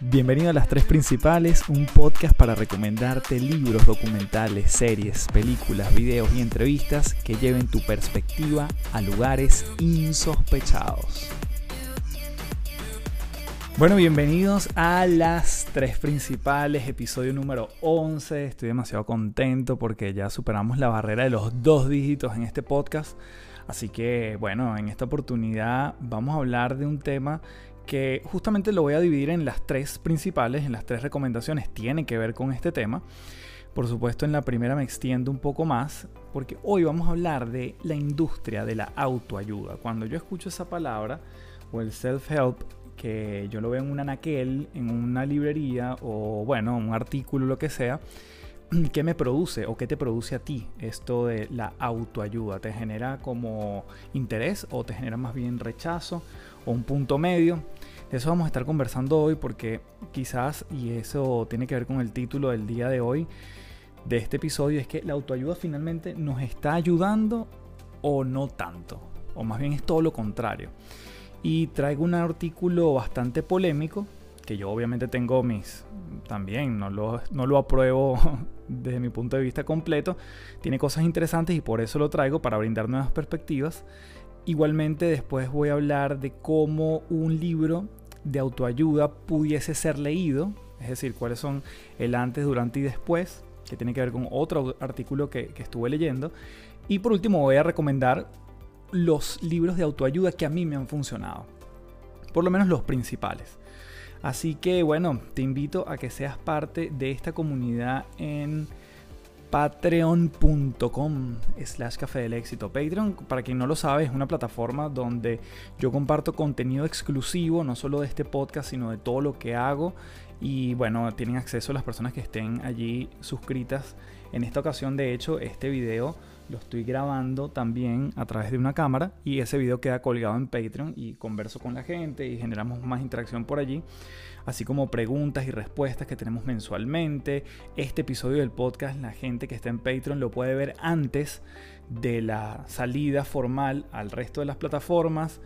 Bienvenido a Las Tres Principales, un podcast para recomendarte libros, documentales, series, películas, videos y entrevistas que lleven tu perspectiva a lugares insospechados. Bueno, bienvenidos a Las Tres Principales, episodio número 11. Estoy demasiado contento porque ya superamos la barrera de los dos dígitos en este podcast. Así que, bueno, en esta oportunidad vamos a hablar de un tema que justamente lo voy a dividir en las tres principales, en las tres recomendaciones, tiene que ver con este tema. Por supuesto, en la primera me extiendo un poco más, porque hoy vamos a hablar de la industria de la autoayuda. Cuando yo escucho esa palabra, o el self-help, que yo lo veo en un anaquel, en una librería, o bueno, un artículo, lo que sea, ¿qué me produce o qué te produce a ti esto de la autoayuda? ¿Te genera como interés o te genera más bien rechazo o un punto medio? De eso vamos a estar conversando hoy porque quizás, y eso tiene que ver con el título del día de hoy, de este episodio, es que la autoayuda finalmente nos está ayudando o no tanto, o más bien es todo lo contrario. Y traigo un artículo bastante polémico, que yo obviamente tengo mis, también no lo, no lo apruebo desde mi punto de vista completo, tiene cosas interesantes y por eso lo traigo para brindar nuevas perspectivas. Igualmente después voy a hablar de cómo un libro de autoayuda pudiese ser leído, es decir, cuáles son el antes, durante y después, que tiene que ver con otro artículo que, que estuve leyendo. Y por último voy a recomendar los libros de autoayuda que a mí me han funcionado, por lo menos los principales. Así que bueno, te invito a que seas parte de esta comunidad en patreon.com slash café del éxito. Patreon, para quien no lo sabe, es una plataforma donde yo comparto contenido exclusivo, no solo de este podcast, sino de todo lo que hago. Y bueno, tienen acceso las personas que estén allí suscritas. En esta ocasión, de hecho, este video lo estoy grabando también a través de una cámara y ese video queda colgado en Patreon y converso con la gente y generamos más interacción por allí, así como preguntas y respuestas que tenemos mensualmente. Este episodio del podcast, la gente que está en Patreon lo puede ver antes de la salida formal al resto de las plataformas.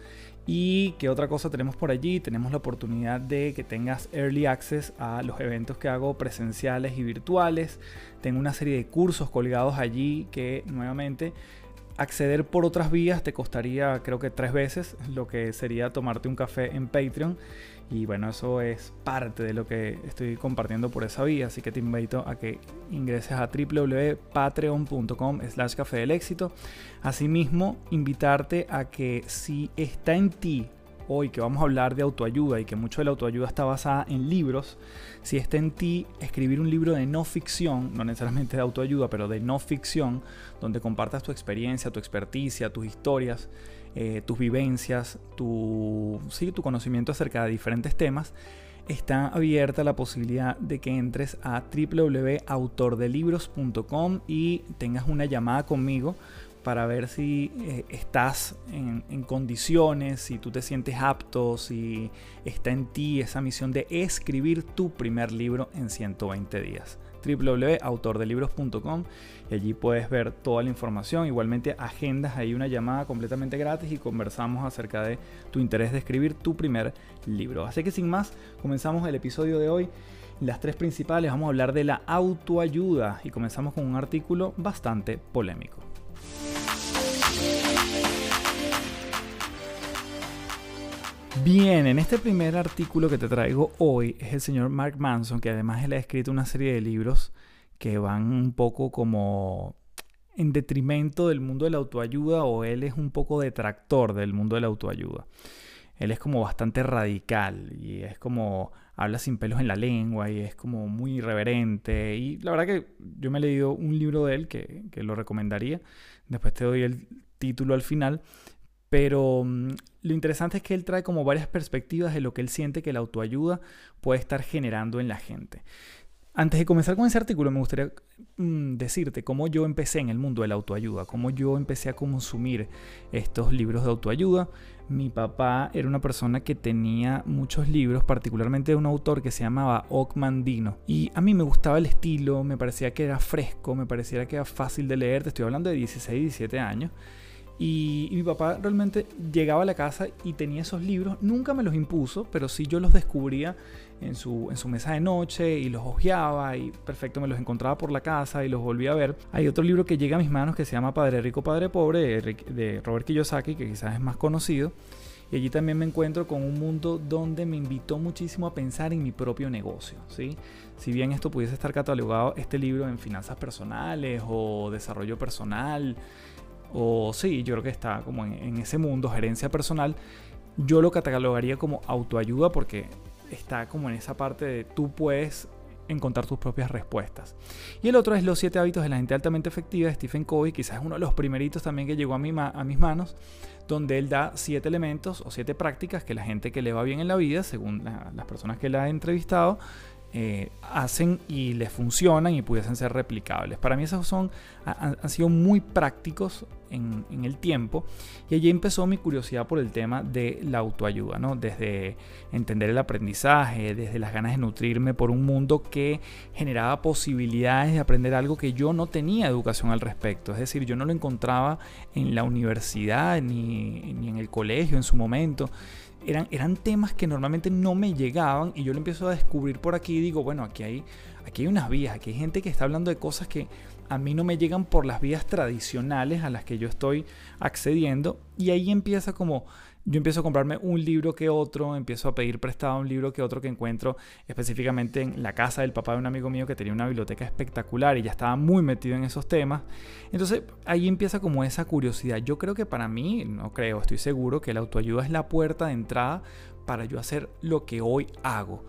Y qué otra cosa tenemos por allí, tenemos la oportunidad de que tengas early access a los eventos que hago presenciales y virtuales. Tengo una serie de cursos colgados allí que nuevamente acceder por otras vías te costaría creo que tres veces lo que sería tomarte un café en Patreon. Y bueno, eso es parte de lo que estoy compartiendo por esa vía. Así que te invito a que ingreses a www.patreon.com slash café del éxito. Asimismo, invitarte a que si está en ti hoy que vamos a hablar de autoayuda y que mucho de la autoayuda está basada en libros, si está en ti escribir un libro de no ficción, no necesariamente de autoayuda, pero de no ficción, donde compartas tu experiencia, tu experticia, tus historias, eh, tus vivencias, tu, sí, tu conocimiento acerca de diferentes temas, está abierta la posibilidad de que entres a www.autordelibros.com y tengas una llamada conmigo para ver si eh, estás en, condiciones, si tú te sientes apto, si está en ti esa misión de escribir tu primer libro en 120 días www.autordelibros.com y allí puedes ver toda la información. Igualmente agendas ahí una llamada completamente gratis y conversamos acerca de tu interés de escribir tu primer libro. Así que sin más, comenzamos el episodio de hoy. Las tres principales, vamos a hablar de la autoayuda y comenzamos con un artículo bastante polémico. Bien, en este primer artículo que te traigo hoy es el señor Mark Manson, que además él ha escrito una serie de libros que van un poco como en detrimento del mundo de la autoayuda o él es un poco detractor del mundo de la autoayuda. Él es como bastante radical y es como habla sin pelos en la lengua y es como muy irreverente. Y la verdad que yo me he leído un libro de él que, que lo recomendaría. Después te doy el título al final. Pero mm, lo interesante es que él trae como varias perspectivas de lo que él siente que la autoayuda puede estar generando en la gente. Antes de comenzar con ese artículo, me gustaría mm, decirte cómo yo empecé en el mundo de la autoayuda, cómo yo empecé a consumir estos libros de autoayuda. Mi papá era una persona que tenía muchos libros, particularmente de un autor que se llamaba Mandino. Y a mí me gustaba el estilo, me parecía que era fresco, me parecía que era fácil de leer. Te estoy hablando de 16, 17 años. Y, mi papá realmente llegaba a la casa y tenía esos libros. Nunca me los impuso, pero sí yo los descubría en su, en su mesa de noche y los hojeaba y perfecto me los encontraba por la casa y los volvía a ver. Hay otro libro que llega a mis manos que se llama Padre Rico, Padre Pobre de, Robert Kiyosaki, que quizás es más conocido. Y allí también me encuentro con un mundo donde me invitó muchísimo a pensar en mi propio negocio. ¿sí? Si bien esto pudiese estar catalogado, este libro en finanzas personales o desarrollo personal, o sí, yo creo que está como en, ese mundo, gerencia personal, yo lo catalogaría como autoayuda porque está como en esa parte de tú puedes encontrar tus propias respuestas. Y el otro es Los siete hábitos de la gente altamente efectiva de Stephen Covey, quizás es uno de los primeritos también que llegó a, a mis manos, donde él da siete elementos o siete prácticas que la gente que le va bien en la vida, según las personas que le ha entrevistado, eh, hacen y les funcionan y pudiesen ser replicables. Para mí esos son, han, sido muy prácticos en, el tiempo y allí empezó mi curiosidad por el tema de la autoayuda, ¿no? desde entender el aprendizaje, desde las ganas de nutrirme por un mundo que generaba posibilidades de aprender algo que yo no tenía educación al respecto, es decir, yo no lo encontraba en la universidad ni, ni en el colegio en su momento eran, eran temas que normalmente no me llegaban y yo lo empiezo a descubrir por aquí y digo, bueno, aquí hay, aquí hay unas vías, aquí hay gente que está hablando de cosas que a mí no me llegan por las vías tradicionales a las que yo estoy accediendo y ahí empieza como yo empiezo a comprarme un libro que otro, empiezo a pedir prestado un libro que otro que encuentro específicamente en la casa del papá de un amigo mío que tenía una biblioteca espectacular y ya estaba muy metido en esos temas. Entonces ahí empieza como esa curiosidad. Yo creo que para mí, no creo, estoy seguro que la autoayuda es la puerta de entrada para yo hacer lo que hoy hago.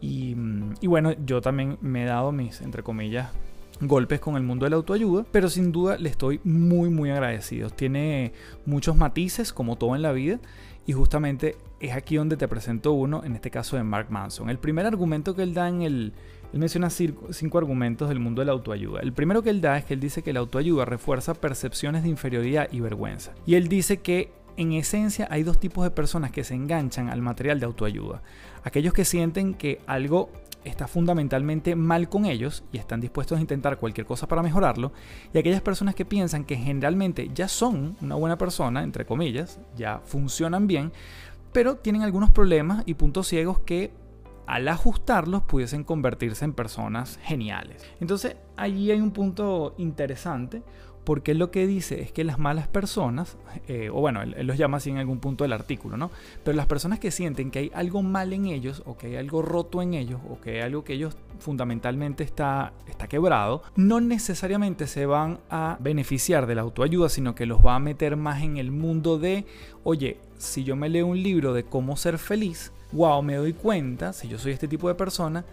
Y, y bueno, yo también me he dado mis, entre comillas, golpes con el mundo de la autoayuda, pero sin duda le estoy muy muy agradecido. Tiene muchos matices como todo en la vida y justamente es aquí donde te presento uno, en este caso de Mark Manson. El primer argumento que él da en el... Él menciona cinco argumentos del mundo de la autoayuda. El primero que él da es que él dice que la autoayuda refuerza percepciones de inferioridad y vergüenza. Y él dice que en esencia hay dos tipos de personas que se enganchan al material de autoayuda. Aquellos que sienten que algo está fundamentalmente mal con ellos y están dispuestos a intentar cualquier cosa para mejorarlo, y aquellas personas que piensan que generalmente ya son una buena persona, entre comillas, ya funcionan bien, pero tienen algunos problemas y puntos ciegos que al ajustarlos pudiesen convertirse en personas geniales. Entonces allí hay un punto interesante porque lo que dice es que las malas personas, eh, o bueno, él, los llama así en algún punto del artículo, ¿no? Pero las personas que sienten que hay algo mal en ellos, o que hay algo roto en ellos, o que hay algo que ellos fundamentalmente está, está quebrado, no necesariamente se van a beneficiar de la autoayuda, sino que los va a meter más en el mundo de, oye, si yo me leo un libro de cómo ser feliz, wow, me doy cuenta, si yo soy este tipo de persona,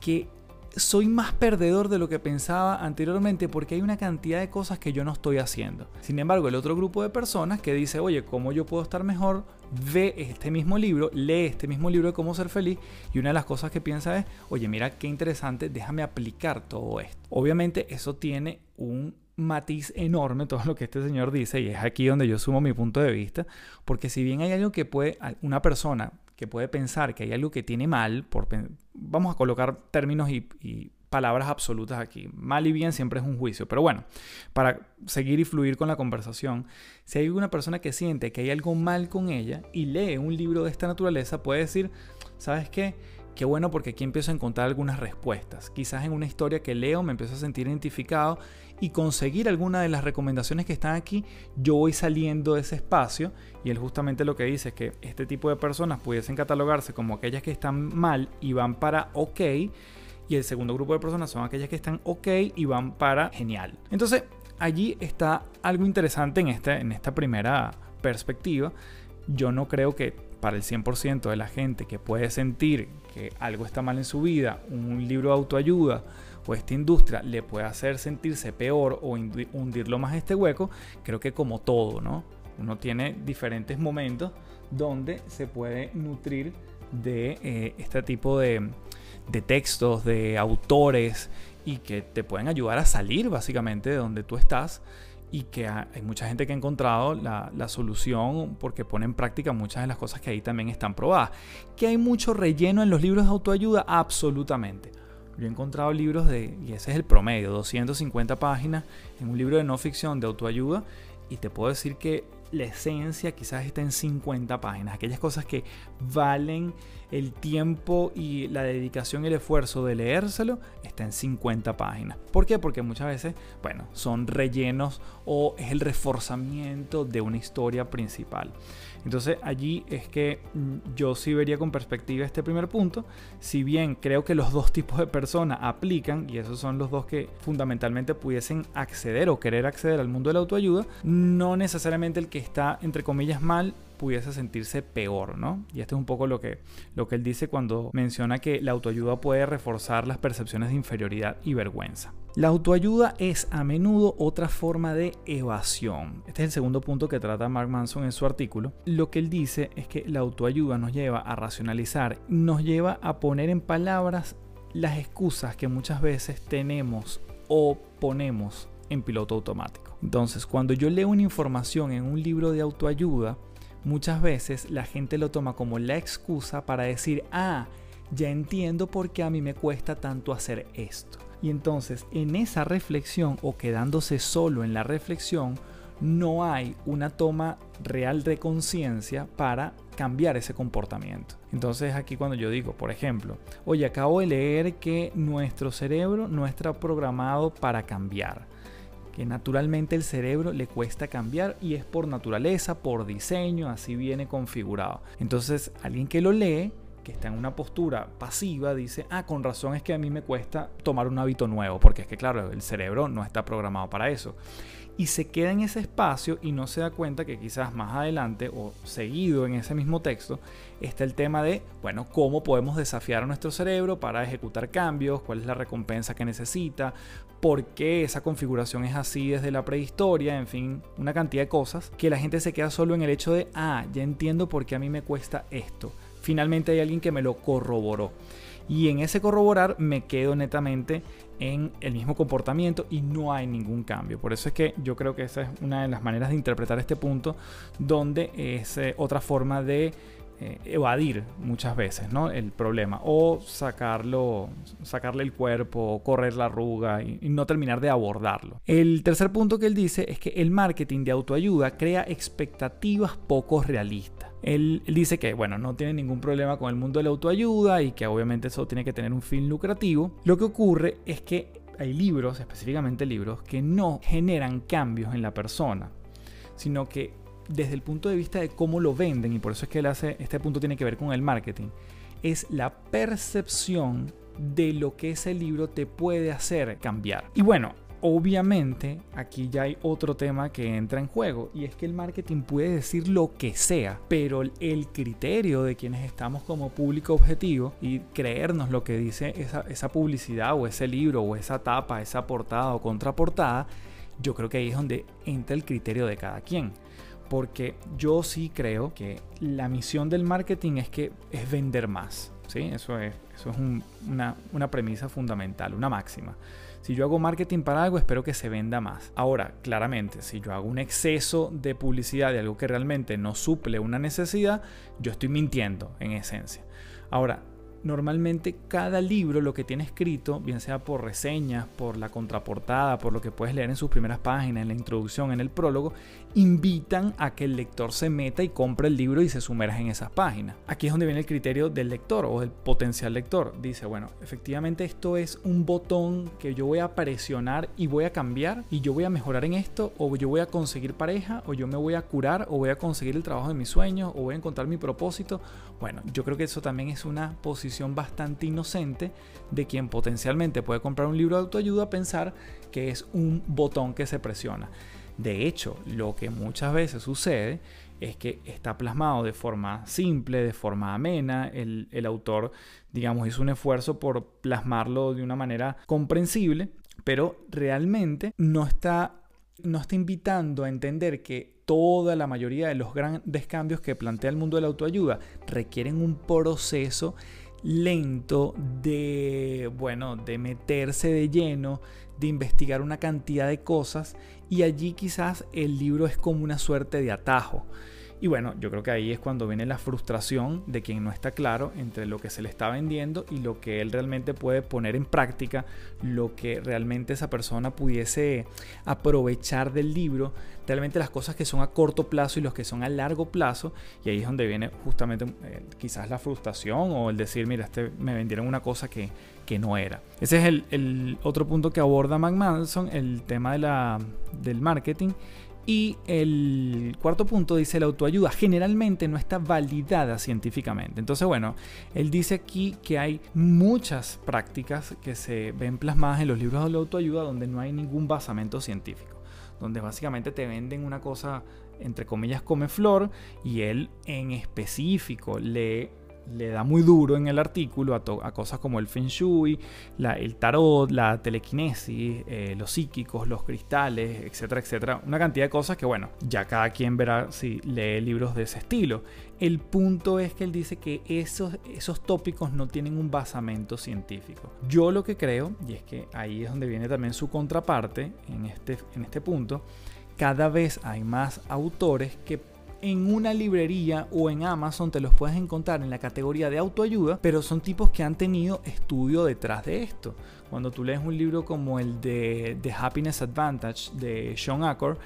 que soy más perdedor de lo que pensaba anteriormente porque hay una cantidad de cosas que yo no estoy haciendo. Sin embargo, el otro grupo de personas que dice, oye, ¿cómo yo puedo estar mejor? Ve este mismo libro, lee este mismo libro de cómo ser feliz y una de las cosas que piensa es, oye, mira qué interesante, déjame aplicar todo esto. Obviamente eso tiene un matiz enorme todo lo que este señor dice y es aquí donde yo sumo mi punto de vista, porque si bien hay algo que puede, una persona que puede pensar que hay algo que tiene mal, por, vamos a colocar términos y, palabras absolutas aquí. Mal y bien siempre es un juicio, pero bueno, para seguir y fluir con la conversación, si hay una persona que siente que hay algo mal con ella y lee un libro de esta naturaleza, puede decir, ¿sabes qué? Qué bueno porque aquí empiezo a encontrar algunas respuestas. Quizás en una historia que leo me empiezo a sentir identificado y conseguir alguna de las recomendaciones que están aquí, yo voy saliendo de ese espacio y él justamente lo que dice es que este tipo de personas pudiesen catalogarse como aquellas que están mal y van para ok y el segundo grupo de personas son aquellas que están ok y van para genial. Entonces allí está algo interesante en, este, en esta primera perspectiva. Yo no creo que para el 100% de la gente que puede sentir que algo está mal en su vida, un libro de autoayuda esta industria le puede hacer sentirse peor o hundirlo más este hueco, creo que como todo, ¿no? Uno tiene diferentes momentos donde se puede nutrir de eh, este tipo de, de textos, de autores y que te pueden ayudar a salir básicamente de donde tú estás y que hay mucha gente que ha encontrado la, la, solución porque pone en práctica muchas de las cosas que ahí también están probadas. ¿Que hay mucho relleno en los libros de autoayuda? Absolutamente. Yo he encontrado libros de, y ese es el promedio, 250 páginas en un libro de no ficción de autoayuda y te puedo decir que la esencia quizás está en 50 páginas, aquellas cosas que valen el tiempo y la dedicación y el esfuerzo de leérselo está en 50 páginas. ¿Por qué? Porque muchas veces, bueno, son rellenos o es el reforzamiento de una historia principal. Entonces allí es que mm, yo sí vería con perspectiva este primer punto, si bien creo que los dos tipos de personas aplican, y esos son los dos que fundamentalmente pudiesen acceder o querer acceder al mundo de la autoayuda, no necesariamente el que está, entre comillas, mal pudiese sentirse peor, ¿no? Y esto es un poco lo que, lo que él dice cuando menciona que la autoayuda puede reforzar las percepciones de inferioridad y vergüenza. La autoayuda es a menudo otra forma de evasión. Este es el segundo punto que trata Mark Manson en su artículo. Lo que él dice es que la autoayuda nos lleva a racionalizar, nos lleva a poner en palabras las excusas que muchas veces tenemos o ponemos en piloto automático. Entonces, cuando yo leo una información en un libro de autoayuda, muchas veces la gente lo toma como la excusa para decir, ah, ya entiendo por qué a mí me cuesta tanto hacer esto. Y entonces en esa reflexión o quedándose solo en la reflexión, no hay una toma real de conciencia para cambiar ese comportamiento. Entonces aquí cuando yo digo, por ejemplo, oye, acabo de leer que nuestro cerebro no está programado para cambiar que naturalmente el cerebro le cuesta cambiar y es por naturaleza, por diseño, así viene configurado. Entonces, alguien que lo lee, que está en una postura pasiva, dice, ah, con razón es que a mí me cuesta tomar un hábito nuevo, porque es que claro, el cerebro no está programado para eso y se queda en ese espacio y no se da cuenta que quizás más adelante o seguido en ese mismo texto está el tema de, bueno, cómo podemos desafiar a nuestro cerebro para ejecutar cambios, cuál es la recompensa que necesita, por qué esa configuración es así desde la prehistoria, en fin, una cantidad de cosas que la gente se queda solo en el hecho de, ah, ya entiendo por qué a mí me cuesta esto. Finalmente hay alguien que me lo corroboró. Y en ese corroborar me quedo netamente en el mismo comportamiento y no hay ningún cambio. Por eso es que yo creo que esa es una de las maneras de interpretar este punto, donde es eh, otra forma de eh, evadir muchas veces ¿no? el problema o sacarlo, sacarle el cuerpo, correr la arruga y, y, no terminar de abordarlo. El tercer punto que él dice es que el marketing de autoayuda crea expectativas poco realistas. Él, dice que, bueno, no tiene ningún problema con el mundo de la autoayuda y que obviamente eso tiene que tener un fin lucrativo. Lo que ocurre es que hay libros, específicamente libros, que no generan cambios en la persona, sino que desde el punto de vista de cómo lo venden, y por eso es que él hace, este punto tiene que ver con el marketing, es la percepción de lo que ese libro te puede hacer cambiar. Y bueno, Obviamente, aquí ya hay otro tema que entra en juego y es que el marketing puede decir lo que sea, pero el criterio de quienes estamos como público objetivo y creernos lo que dice esa, esa publicidad o ese libro o esa tapa, esa portada o contraportada, yo creo que ahí es donde entra el criterio de cada quien porque yo sí creo que la misión del marketing es que es vender más. ¿sí? Eso es, eso es una, una premisa fundamental, una máxima. Si yo hago marketing para algo, espero que se venda más. Ahora, claramente, si yo hago un exceso de publicidad de algo que realmente no suple una necesidad, yo estoy mintiendo en esencia. Ahora, normalmente cada libro lo que tiene escrito, bien sea por reseñas, por la contraportada, por lo que puedes leer en sus primeras páginas, en la introducción, en el prólogo, invitan a que el lector se meta y compre el libro y se sumerja en esas páginas. Aquí es donde viene el criterio del lector o del potencial lector. Dice, bueno, efectivamente esto es un botón que yo voy a presionar y voy a cambiar y yo voy a mejorar en esto o yo voy a conseguir pareja o yo me voy a curar o voy a conseguir el trabajo de mis sueños o voy a encontrar mi propósito. Bueno, yo creo que eso también es una posición bastante inocente de quien potencialmente puede comprar un libro de autoayuda a pensar que es un botón que se presiona. De hecho, lo que muchas veces sucede es que está plasmado de forma simple, de forma amena. El, autor, digamos, hizo un esfuerzo por plasmarlo de una manera comprensible, pero realmente no está, no está invitando a entender que toda la mayoría de los grandes cambios que plantea el mundo de la autoayuda requieren un proceso lento de, bueno, de meterse de lleno, de investigar una cantidad de cosas y allí quizás el libro es como una suerte de atajo. Y bueno, yo creo que ahí es cuando viene la frustración de quien no está claro entre lo que se le está vendiendo y lo que él realmente puede poner en práctica, lo que realmente esa persona pudiese aprovechar del libro, realmente las cosas que son a corto plazo y los que son a largo plazo. Y ahí es donde viene justamente eh, quizás la frustración o el decir, mira, este, me vendieron una cosa que, que no era. Ese es el, otro punto que aborda McManson, el tema de la, del marketing. Y el cuarto punto dice la autoayuda generalmente no está validada científicamente. Entonces, bueno, él dice aquí que hay muchas prácticas que se ven plasmadas en los libros de la autoayuda donde no hay ningún basamento científico, donde básicamente te venden una cosa entre comillas come flor y él en específico lee le da muy duro en el artículo a, cosas como el feng shui, el tarot, la telequinesis, eh, los psíquicos, los cristales, etcétera, etcétera. Una cantidad de cosas que, bueno, ya cada quien verá si lee libros de ese estilo. El punto es que él dice que esos, esos tópicos no tienen un basamento científico. Yo lo que creo, y es que ahí es donde viene también su contraparte en este, en este punto, cada vez hay más autores que en una librería o en Amazon te los puedes encontrar en la categoría de autoayuda, pero son tipos que han tenido estudio detrás de esto. Cuando tú lees un libro como el de The Happiness Advantage de Sean Acor,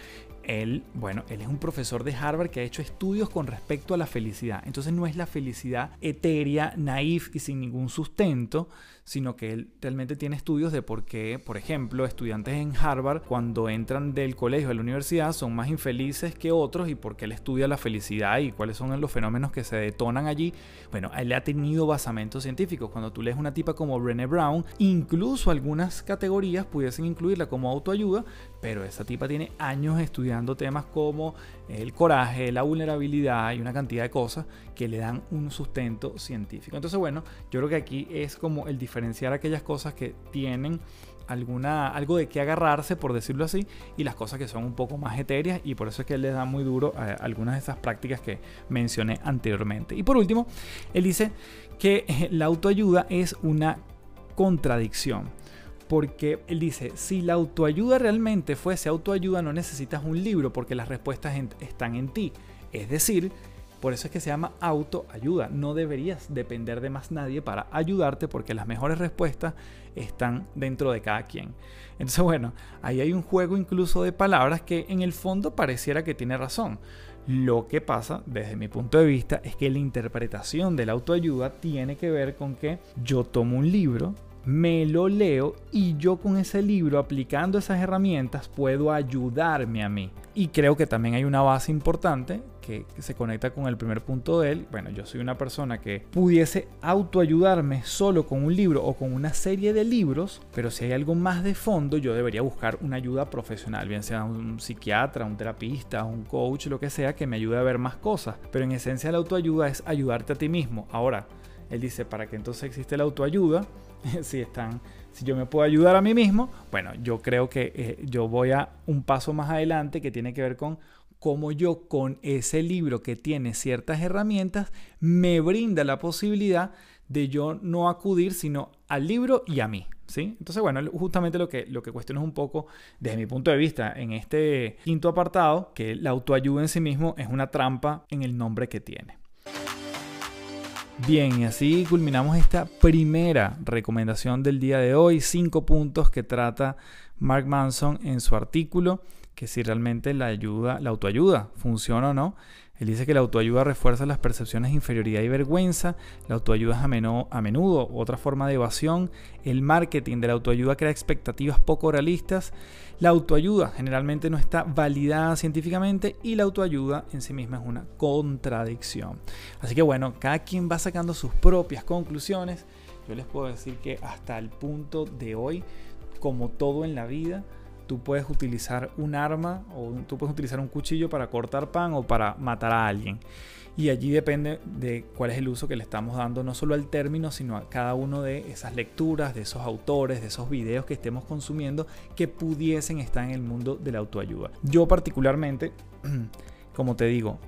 él, bueno, él es un profesor de Harvard que ha hecho estudios con respecto a la felicidad. Entonces no es la felicidad etérea, naif y sin ningún sustento, sino que él realmente tiene estudios de por qué, por ejemplo, estudiantes en Harvard cuando entran del colegio a la universidad son más infelices que otros y por qué él estudia la felicidad y cuáles son los fenómenos que se detonan allí. Bueno, él ha tenido basamentos científicos. Cuando tú lees una tipa como Brené Brown, incluso algunas categorías pudiesen incluirla como autoayuda, pero esa tipa tiene años estudiando temas como el coraje, la vulnerabilidad y una cantidad de cosas que le dan un sustento científico. Entonces, bueno, yo creo que aquí es como el diferenciar aquellas cosas que tienen alguna, algo de qué agarrarse, por decirlo así, y las cosas que son un poco más etéreas, y por eso es que él le da muy duro a algunas de esas prácticas que mencioné anteriormente. Y por último, él dice que eh, la autoayuda es una contradicción. Porque él dice, si la autoayuda realmente fuese autoayuda, no necesitas un libro porque las respuestas están en ti. Es decir, por eso es que se llama autoayuda. No deberías depender de más nadie para ayudarte porque las mejores respuestas están dentro de cada quien. Entonces, bueno, ahí hay un juego incluso de palabras que en el fondo pareciera que tiene razón. Lo que pasa, desde mi punto de vista, es que la interpretación de la autoayuda tiene que ver con que yo tomo un libro, me lo leo y yo con ese libro aplicando esas herramientas puedo ayudarme a mí. Y creo que también hay una base importante que, se conecta con el primer punto de él. Bueno, yo soy una persona que pudiese autoayudarme solo con un libro o con una serie de libros, pero si hay algo más de fondo, yo debería buscar una ayuda profesional, bien sea un psiquiatra, un terapista, un coach, lo que sea, que me ayude a ver más cosas. Pero en esencia la autoayuda es ayudarte a ti mismo. Ahora, él dice, ¿para qué entonces existe la autoayuda? si están si yo me puedo ayudar a mí mismo, bueno, yo creo que eh, yo voy a un paso más adelante que tiene que ver con cómo yo con ese libro que tiene ciertas herramientas me brinda la posibilidad de yo no acudir sino al libro y a mí. ¿Sí? Entonces, bueno, justamente lo que, lo que cuestiono es un poco, desde mi punto de vista, en este quinto apartado, que la autoayuda en sí mismo es una trampa en el nombre que tiene. Bien, y así culminamos esta primera recomendación del día de hoy, cinco puntos que trata Mark Manson en su artículo, que si realmente la ayuda, la autoayuda funciona o no. Él dice que la autoayuda refuerza las percepciones de inferioridad y vergüenza, la autoayuda es a, menudo otra forma de evasión, el marketing de la autoayuda crea expectativas poco realistas, la autoayuda generalmente no está validada científicamente y la autoayuda en sí misma es una contradicción. Así que bueno, cada quien va sacando sus propias conclusiones. Yo les puedo decir que hasta el punto de hoy, como todo en la vida, tú puedes utilizar un arma o tú puedes utilizar un cuchillo para cortar pan o para matar a alguien. Y allí depende de cuál es el uso que le estamos dando, no solo al término, sino a cada uno de esas lecturas, de esos autores, de esos videos que estemos consumiendo que pudiesen estar en el mundo de la autoayuda. Yo particularmente, como te digo,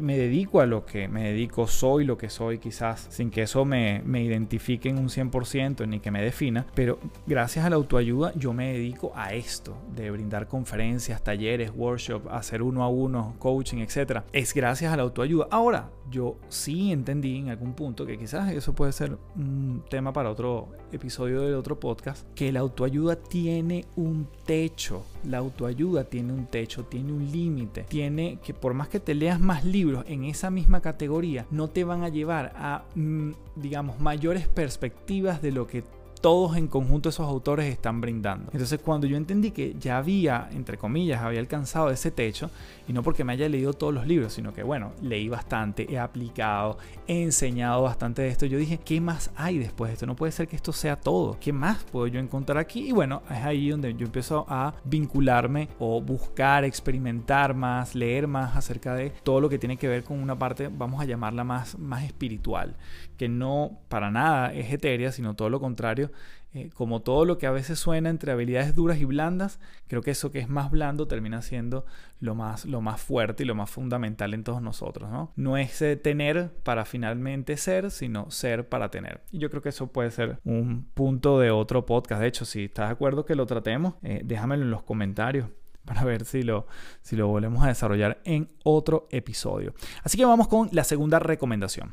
me dedico a lo que me dedico, soy lo que soy, quizás sin que eso me, me identifique en un 100% ni que me defina, pero gracias a la autoayuda yo me dedico a esto, de brindar conferencias, talleres, workshops, hacer uno a uno, coaching, etc. Es gracias a la autoayuda. Ahora, yo sí entendí en algún punto que quizás eso puede ser un tema para otro episodio de otro podcast, que la autoayuda tiene un techo. La autoayuda tiene un techo, tiene un límite. Tiene que por más que te leas más libros en esa misma categoría, no te van a llevar a, mm, digamos, mayores perspectivas de lo que todos en conjunto esos autores están brindando. Entonces cuando yo entendí que ya había, entre comillas, había alcanzado ese techo, y no porque me haya leído todos los libros, sino que bueno, leí bastante, he aplicado, he enseñado bastante de esto, yo dije, ¿qué más hay después de esto? No puede ser que esto sea todo. ¿Qué más puedo yo encontrar aquí? Y bueno, es ahí donde yo empiezo a vincularme o buscar, experimentar más, leer más acerca de todo lo que tiene que ver con una parte, vamos a llamarla más, más espiritual, que no para nada es etérea, sino todo lo contrario eh, como todo lo que a veces suena entre habilidades duras y blandas, creo que eso que es más blando termina siendo lo más, lo más fuerte y lo más fundamental en todos nosotros. No, no es eh, tener para finalmente ser, sino ser para tener. Y yo creo que eso puede ser un punto de otro podcast. De hecho, si estás de acuerdo que lo tratemos, eh, déjamelo en los comentarios para ver si lo, si lo volvemos a desarrollar en otro episodio. Así que vamos con la segunda recomendación.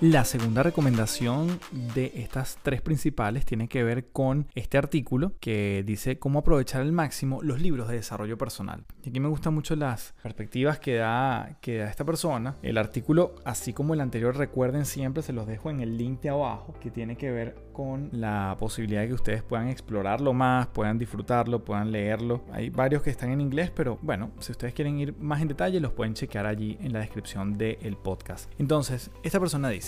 La segunda recomendación de estas tres principales tiene que ver con este artículo que dice cómo aprovechar al máximo los libros de desarrollo personal. Y aquí me gustan mucho las perspectivas que da, que da esta persona. El artículo, así como el anterior, recuerden siempre, se los dejo en el link de abajo, que tiene que ver con la posibilidad de que ustedes puedan explorarlo más, puedan disfrutarlo, puedan leerlo. Hay varios que están en inglés, pero bueno, si ustedes quieren ir más en detalle, los pueden chequear allí en la descripción del podcast. Entonces, esta persona dice,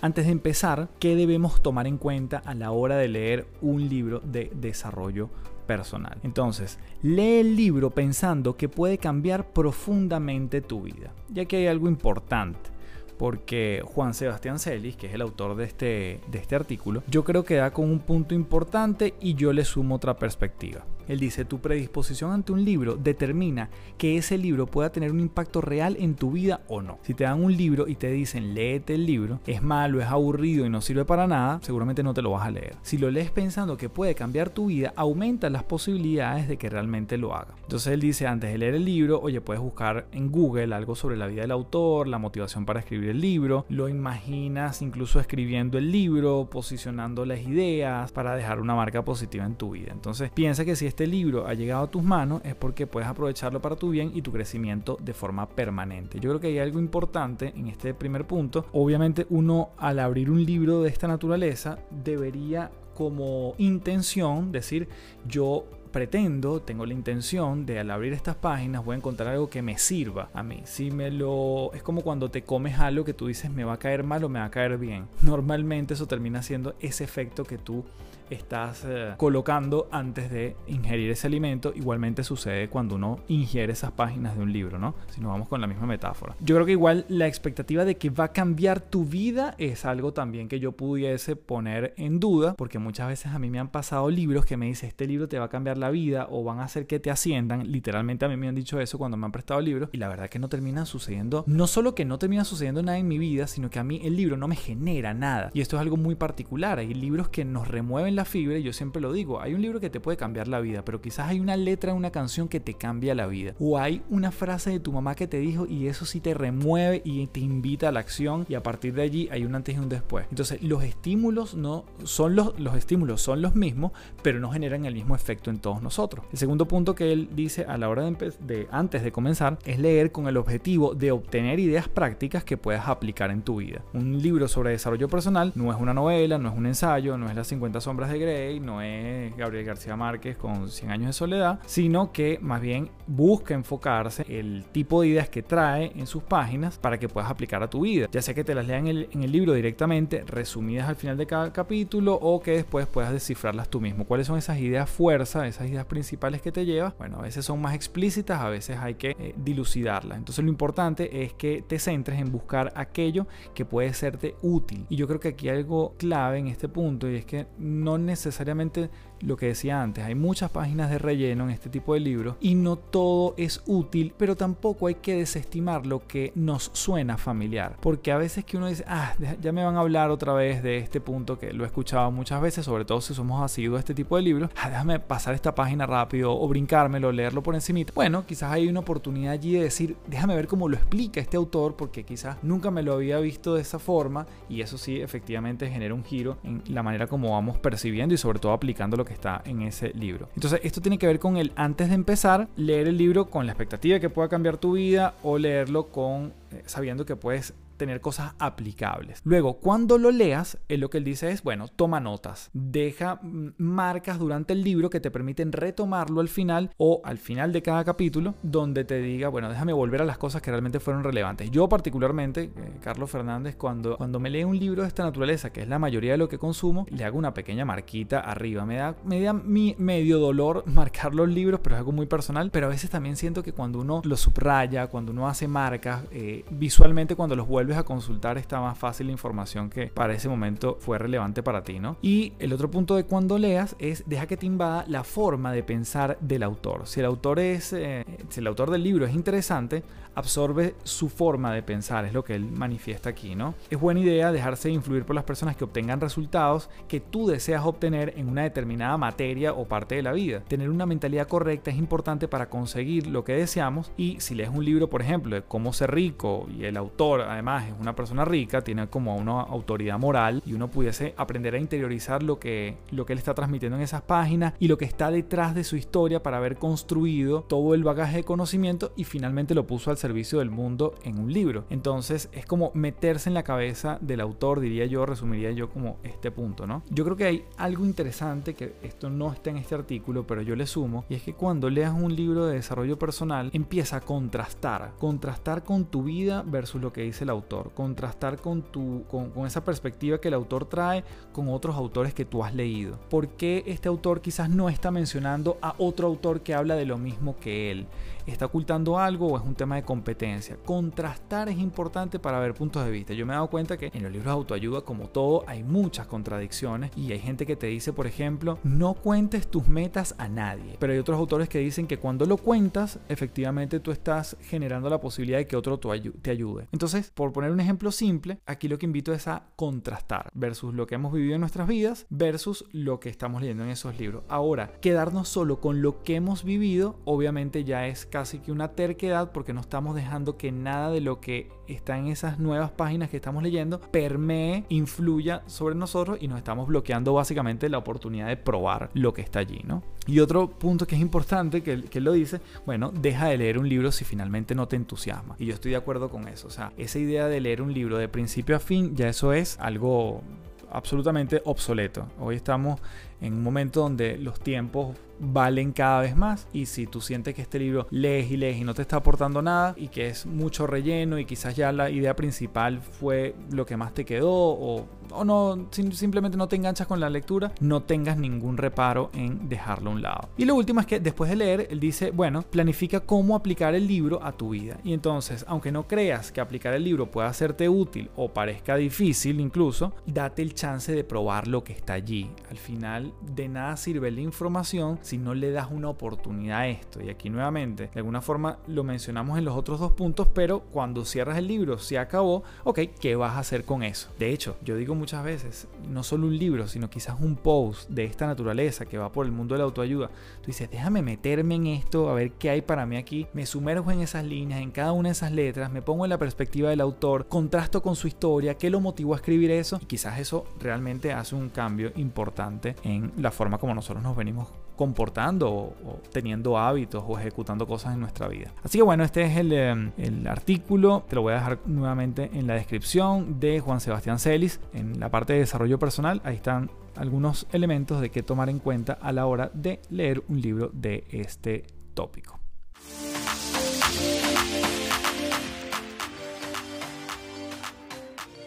antes de empezar, ¿qué debemos tomar en cuenta a la hora de leer un libro de desarrollo personal? Entonces, lee el libro pensando que puede cambiar profundamente tu vida, ya que hay algo importante porque Juan Sebastián Celis, que es el autor de este, de este artículo, yo creo que da con un punto importante y yo le sumo otra perspectiva. Él dice, tu predisposición ante un libro determina que ese libro pueda tener un impacto real en tu vida o no. Si te dan un libro y te dicen, léete el libro, es malo, es aburrido y no sirve para nada, seguramente no te lo vas a leer. Si lo lees pensando que puede cambiar tu vida, aumenta las posibilidades de que realmente lo haga. Entonces él dice, antes de leer el libro, oye, puedes buscar en Google algo sobre la vida del autor, la motivación para escribir el libro, lo imaginas incluso escribiendo el libro, posicionando las ideas para dejar una marca positiva en tu vida. Entonces piensa que si este libro ha llegado a tus manos es porque puedes aprovecharlo para tu bien y tu crecimiento de forma permanente. Yo creo que hay algo importante en este primer punto. Obviamente uno al abrir un libro de esta naturaleza debería como intención decir yo pretendo, tengo la intención de al abrir estas páginas voy a encontrar algo que me sirva a mí. Si me lo es como cuando te comes algo que tú dices me va a caer mal o me va a caer bien. Normalmente eso termina siendo ese efecto que tú estás eh, colocando antes de ingerir ese alimento. Igualmente sucede cuando uno ingiere esas páginas de un libro, ¿no? Si nos vamos con la misma metáfora. Yo creo que igual la expectativa de que va a cambiar tu vida es algo también que yo pudiese poner en duda, porque muchas veces a mí me han pasado libros que me dicen este libro te va a cambiar la vida o van a hacer que te asciendan. Literalmente a mí me han dicho eso cuando me han prestado libros y la verdad que no termina sucediendo, no solo que no termina sucediendo nada en mi vida, sino que a mí el libro no me genera nada. Y esto es algo muy particular. Hay libros que nos remueven la fibra, yo siempre lo digo, hay un libro que te puede cambiar la vida, pero quizás hay una letra de una canción que te cambia la vida. O hay una frase de tu mamá que te dijo y eso sí te remueve y te invita a la acción y a partir de allí hay un antes y un después. Entonces los estímulos no son los, los estímulos son los mismos, pero no generan el mismo efecto en todos nosotros. El segundo punto que él dice a la hora de, de antes de comenzar es leer con el objetivo de obtener ideas prácticas que puedas aplicar en tu vida. Un libro sobre desarrollo personal no es una novela, no es un ensayo, no es las 50 sombras de Grey, no es Gabriel García Márquez con 100 años de soledad, sino que más bien busca enfocarse el tipo de ideas que trae en sus páginas para que puedas aplicar a tu vida. Ya sea que te las lean en el, en el libro directamente, resumidas al final de cada capítulo, o que después puedas descifrarlas tú mismo. ¿Cuáles son esas ideas fuerza, esas ideas principales que te llevas? Bueno, a veces son más explícitas, a veces hay que eh, dilucidarlas. Entonces lo importante es que te centres en buscar aquello que puede serte útil. Y yo creo que aquí hay algo clave en este punto y es que no necesariamente lo que decía antes, hay muchas páginas de relleno en este tipo de libros y no todo es útil, pero tampoco hay que desestimar lo que nos suena familiar, porque a veces que uno dice, ah, ya me van a hablar otra vez de este punto que lo he escuchado muchas veces, sobre todo si somos asiduos a este tipo de libros, ah, déjame pasar esta página rápido o brincármelo, leerlo por encima. Bueno, quizás hay una oportunidad allí de decir, déjame ver cómo lo explica este autor, porque quizás nunca me lo había visto de esa forma y eso sí efectivamente genera un giro en la manera como vamos percibiendo y sobre todo aplicando lo que está en ese libro. Entonces esto tiene que ver con el antes de empezar, leer el libro con la expectativa de que pueda cambiar tu vida o leerlo con eh, sabiendo que puedes tener cosas aplicables. Luego, cuando lo leas, él lo que él dice es, bueno, toma notas, deja mm, marcas durante el libro que te permiten retomarlo al final o al final de cada capítulo, donde te diga, bueno, déjame volver a las cosas que realmente fueron relevantes. Yo particularmente, eh, Carlos Fernández, cuando, cuando me lee un libro de esta naturaleza, que es la mayoría de lo que consumo, le hago una pequeña marquita arriba. Me da, mi, medio dolor marcar los libros, pero es algo muy personal, pero a veces también siento que cuando uno los subraya, cuando uno hace marcas, eh, visualmente cuando los vuelve a consultar está más fácil la información que para ese momento fue relevante para ti, ¿no? Y el otro punto de cuando leas es deja que te invada la forma de pensar del autor. Si el autor es, eh, si el autor del libro es interesante, absorbe su forma de pensar, es lo que él manifiesta aquí, ¿no? Es buena idea dejarse influir por las personas que obtengan resultados que tú deseas obtener en una determinada materia o parte de la vida. Tener una mentalidad correcta es importante para conseguir lo que deseamos y si lees un libro, por ejemplo, de cómo ser rico y el autor además es una persona rica, tiene como una autoridad moral y uno pudiese aprender a interiorizar lo que, lo que él está transmitiendo en esas páginas y lo que está detrás de su historia para haber construido todo el bagaje de conocimiento y finalmente lo puso al servicio del mundo en un libro. Entonces es como meterse en la cabeza del autor, diría yo, resumiría yo como este punto, ¿no? Yo creo que hay algo interesante que esto no está en este artículo, pero yo le sumo, y es que cuando leas un libro de desarrollo personal, empieza a contrastar, contrastar con tu vida versus lo que dice el autor, contrastar con, tu, con, esa perspectiva que el autor trae con otros autores que tú has leído. ¿Por qué este autor quizás no está mencionando a otro autor que habla de lo mismo que él? Está ocultando algo o es un tema de competencia. Contrastar es importante para ver puntos de vista. Yo me he dado cuenta que en los libros de autoayuda, como todo, hay muchas contradicciones y hay gente que te dice, por ejemplo, no cuentes tus metas a nadie. Pero hay otros autores que dicen que cuando lo cuentas, efectivamente tú estás generando la posibilidad de que otro te ayude. Entonces, por poner un ejemplo simple, aquí lo que invito es a contrastar versus lo que hemos vivido en nuestras vidas versus lo que estamos leyendo en esos libros. Ahora, quedarnos solo con lo que hemos vivido, obviamente ya es casi que una terquedad porque no estamos dejando que nada de lo que está en esas nuevas páginas que estamos leyendo permee, influya sobre nosotros y nos estamos bloqueando básicamente la oportunidad de probar lo que está allí, ¿no? Y otro punto que es importante, que, que lo dice, bueno, deja de leer un libro si finalmente no te entusiasma. Y yo estoy de acuerdo con eso. O sea, esa idea de leer un libro de principio a fin, ya eso es algo absolutamente obsoleto. Hoy estamos en un momento donde los tiempos valen cada vez más. Y si tú sientes que este libro lees y lees y no te está aportando nada y que es mucho relleno y quizás ya la idea principal fue lo que más te quedó o, o no simplemente no te enganchas con la lectura no tengas ningún reparo en dejarlo a un lado. Y lo último es que después de leer él dice bueno planifica cómo aplicar el libro a tu vida y entonces aunque no creas que aplicar el libro pueda hacerte útil o parezca difícil incluso date el chance de probar lo que está allí. Al final de nada sirve la información si no le das una oportunidad a esto. Y aquí nuevamente, de alguna forma lo mencionamos en los otros dos puntos, pero cuando cierras el libro, se acabó, ok, ¿qué vas a hacer con eso? De hecho, yo digo muchas veces, no solo un libro, sino quizás un post de esta naturaleza que va por el mundo de la autoayuda. Tú dices, déjame meterme en esto, a ver qué hay para mí aquí. Me sumerjo en esas líneas, en cada una de esas letras, me pongo en la perspectiva del autor, contrasto con su historia, qué lo motivó a escribir eso. Y quizás eso realmente hace un cambio importante en la forma como nosotros nos venimos comportando o, teniendo hábitos o ejecutando cosas en nuestra vida. Así que bueno, este es el, em, el, artículo, te lo voy a dejar nuevamente en la descripción de Juan Sebastián Celis, en la parte de desarrollo personal, ahí están algunos elementos de qué tomar en cuenta a la hora de leer un libro de este tópico.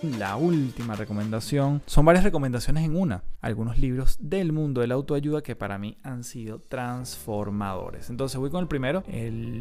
La última recomendación son varias recomendaciones en una. algunos libros del mundo de la autoayuda que para mí han sido transformadores. Entonces voy con el primero.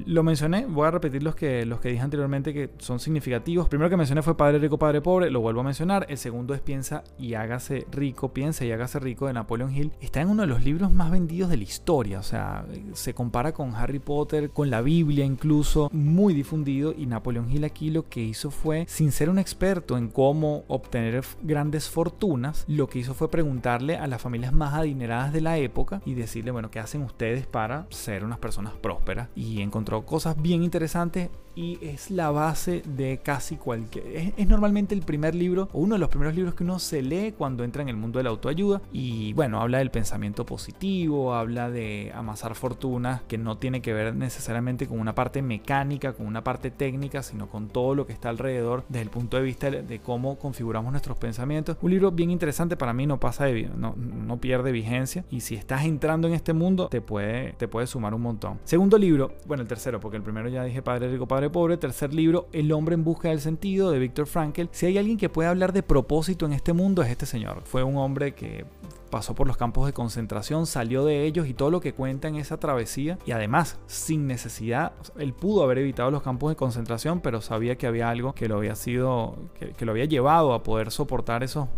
lo mencioné, voy a repetir los que, los que dije anteriormente que son significativos. El primero que mencioné fue Padre Rico, Padre Pobre, lo vuelvo a mencionar. El segundo es Piensa y hágase rico, piensa y hágase rico de Napoleon Hill. Está en uno de los libros más vendidos de la historia. O sea, se compara con Harry Potter, con la Biblia incluso, muy difundido. Y Napoleon Hill aquí lo que hizo fue, sin ser un experto en cómo obtener grandes fortunas, lo que hizo fue preguntarle a las familias más adineradas de la época y decirle, bueno, ¿qué hacen ustedes para ser unas personas prósperas? Y encontró cosas bien interesantes y es la base de casi cualquier... Es, normalmente el primer libro o uno de los primeros libros que uno se lee cuando entra en el mundo de la autoayuda y bueno, habla del pensamiento positivo, habla de amasar fortunas que no tiene que ver necesariamente con una parte mecánica, con una parte técnica, sino con todo lo que está alrededor desde el punto de vista de cómo configuramos nuestros pensamientos. Un libro bien interesante para mí, no pasa de no, no pierde vigencia y si estás entrando en este mundo te puede, te puede sumar un montón. Segundo libro, bueno, el tercero, porque el primero ya dije Padre Rico, Padre Pobre, tercer libro, El hombre en busca del sentido de Víctor Frankl. Si hay alguien que puede hablar de propósito en este mundo es este señor. Fue un hombre que pasó por los campos de concentración, salió de ellos y todo lo que cuenta en esa travesía. Y además, sin necesidad, él pudo haber evitado los campos de concentración, pero sabía que había algo que lo había sido, que, que lo había llevado a poder soportar esos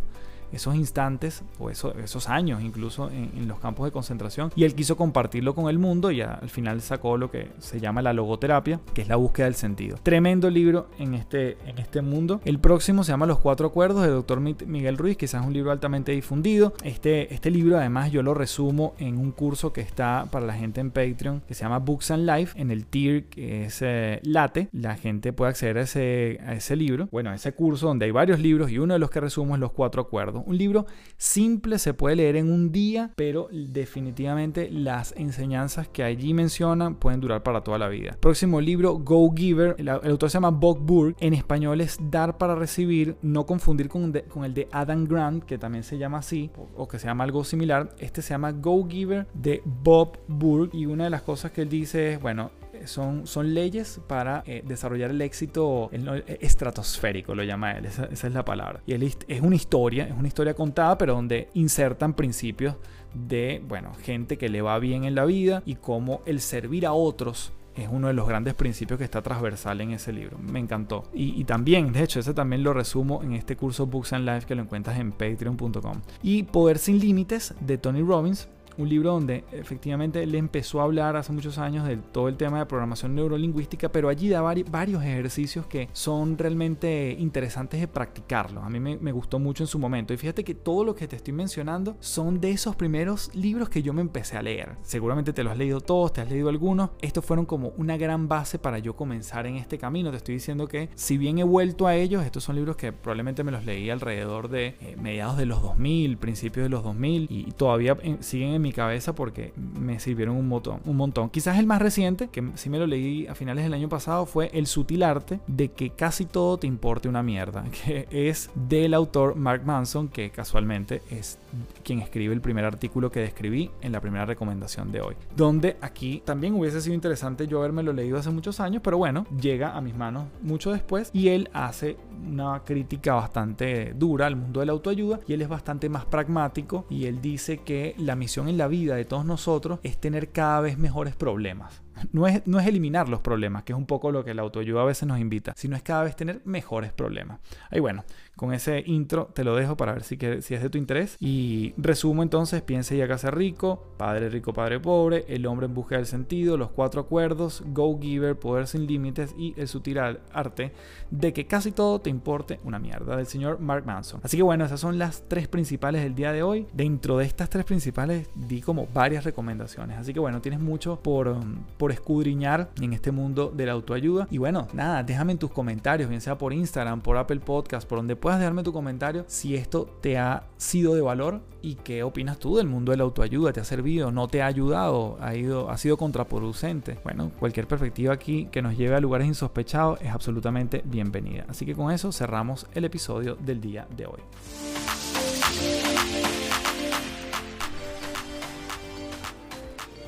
esos instantes o esos años incluso en, los campos de concentración y él quiso compartirlo con el mundo y al final sacó lo que se llama la logoterapia, que es la búsqueda del sentido. Tremendo libro en este, en este mundo. El próximo se llama Los Cuatro Acuerdos de Dr. Miguel Ruiz, quizás es un libro altamente difundido. Este, este libro además yo lo resumo en un curso que está para la gente en Patreon que se llama Books and Life, en el tier que es eh, Late. La gente puede acceder a ese, a ese libro, bueno, a ese curso donde hay varios libros y uno de los que resumo es Los Cuatro Acuerdos un libro simple, se puede leer en un día, pero definitivamente las enseñanzas que allí mencionan pueden durar para toda la vida. Próximo libro, Go Giver. El, autor se llama Bob Burke. En español es Dar para Recibir, no confundir con, el de Adam Grant, que también se llama así, o, que se llama algo similar. Este se llama Go Giver de Bob Burke. Y una de las cosas que él dice es, bueno, son, son leyes para eh, desarrollar el éxito eh, estratosférico, lo llama él, esa, es la palabra. Y él es una historia, es una historia contada, pero donde insertan principios de, bueno, gente que le va bien en la vida y cómo el servir a otros es uno de los grandes principios que está transversal en ese libro. Me encantó. Y, y, también, de hecho, ese también lo resumo en este curso Books and Life que lo encuentras en patreon.com. Y Poder sin Límites de Tony Robbins un libro donde efectivamente él empezó a hablar hace muchos años de todo el tema de programación neurolingüística, pero allí da varios ejercicios que son realmente interesantes de practicarlo. A mí me, me, gustó mucho en su momento. Y fíjate que todo lo que te estoy mencionando son de esos primeros libros que yo me empecé a leer. Seguramente te los has leído todos, te has leído algunos. Estos fueron como una gran base para yo comenzar en este camino. Te estoy diciendo que si bien he vuelto a ellos, estos son libros que probablemente me los leí alrededor de eh, mediados de los 2000, principios de los 2000 y todavía eh, siguen en mi cabeza porque me sirvieron un montón, un montón. Quizás el más reciente, que sí me lo leí a finales del año pasado, fue El sutil arte de que casi todo te importe una mierda, que es del autor Mark Manson, que casualmente es quien escribe el primer artículo que describí en la primera recomendación de hoy. Donde aquí también hubiese sido interesante yo haberme lo leído hace muchos años, pero bueno, llega a mis manos mucho después y él hace una crítica bastante dura al mundo de la autoayuda y él es bastante más pragmático y él dice que la misión en la vida de todos nosotros es tener cada vez mejores problemas. No es, no es eliminar los problemas, que es un poco lo que la autoayuda a veces nos invita, sino es cada vez tener mejores problemas. Ahí bueno, con ese intro te lo dejo para ver si, si es de tu interés. Y resumo entonces, piense y hágase rico, padre rico, padre pobre, el hombre en busca del sentido, los cuatro acuerdos, Go Giver, poder sin límites y el sutil arte de que casi todo te importe una mierda del señor Mark Manson. Así que bueno, esas son las tres principales del día de hoy. Dentro de estas tres principales di como varias recomendaciones. Así que bueno, tienes mucho por, por escudriñar en este mundo de la autoayuda. Y bueno, nada, déjame en tus comentarios, bien sea por Instagram, por Apple Podcast, por donde puedas puedas dejarme tu comentario si esto te ha sido de valor y qué opinas tú del mundo de la autoayuda. ¿Te ha servido? ¿No te ha ayudado? ¿Ha, ha sido contraproducente? Bueno, cualquier perspectiva aquí que nos lleve a lugares insospechados es absolutamente bienvenida. Así que con eso cerramos el episodio del día de hoy.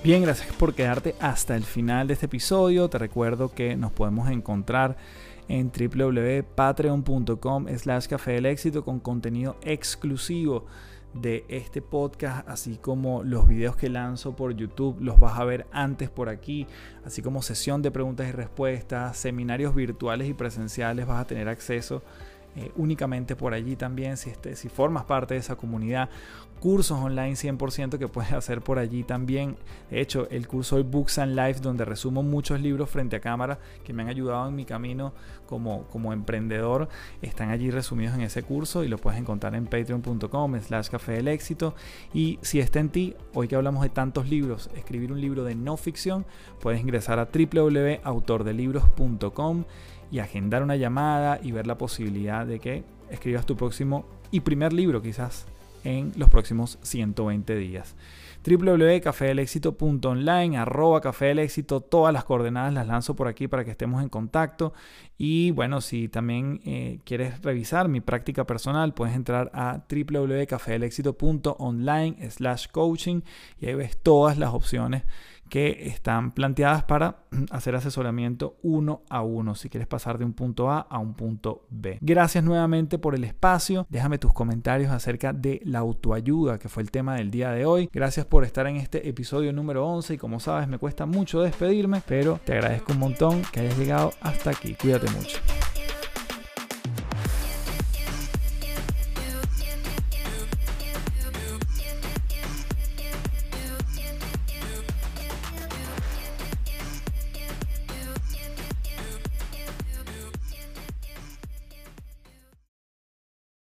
Bien, gracias por quedarte hasta el final de este episodio. Te recuerdo que nos podemos encontrar en www.patreon.com slash café del éxito con contenido exclusivo de este podcast, así como los videos que lanzo por YouTube, los vas a ver antes por aquí, así como sesión de preguntas y respuestas, seminarios virtuales y presenciales, vas a tener acceso eh, únicamente por allí también, si, este, si formas parte de esa comunidad. Cursos online 100% que puedes hacer por allí también. De hecho, el curso de Books and Life, donde resumo muchos libros frente a cámara que me han ayudado en mi camino como, como emprendedor, están allí resumidos en ese curso y lo puedes encontrar en patreon.com slash café del éxito. Y si está en ti, hoy que hablamos de tantos libros, escribir un libro de no ficción, puedes ingresar a www.autordelibros.com y agendar una llamada y ver la posibilidad de que escribas tu próximo y primer libro quizás en los próximos 120 días www.cafedelexito.online, arroba café del éxito, todas las coordenadas las lanzo por aquí para que estemos en contacto. Y bueno, si también eh, quieres revisar mi práctica personal, puedes entrar a www.cafedelexito.online slash coaching y ahí ves todas las opciones que están planteadas para hacer asesoramiento uno a uno, si quieres pasar de un punto A a un punto B. Gracias nuevamente por el espacio. Déjame tus comentarios acerca de la autoayuda, que fue el tema del día de hoy. Gracias por estar en este episodio número 11 y como sabes me cuesta mucho despedirme, pero te agradezco un montón que hayas llegado hasta aquí. Cuídate mucho.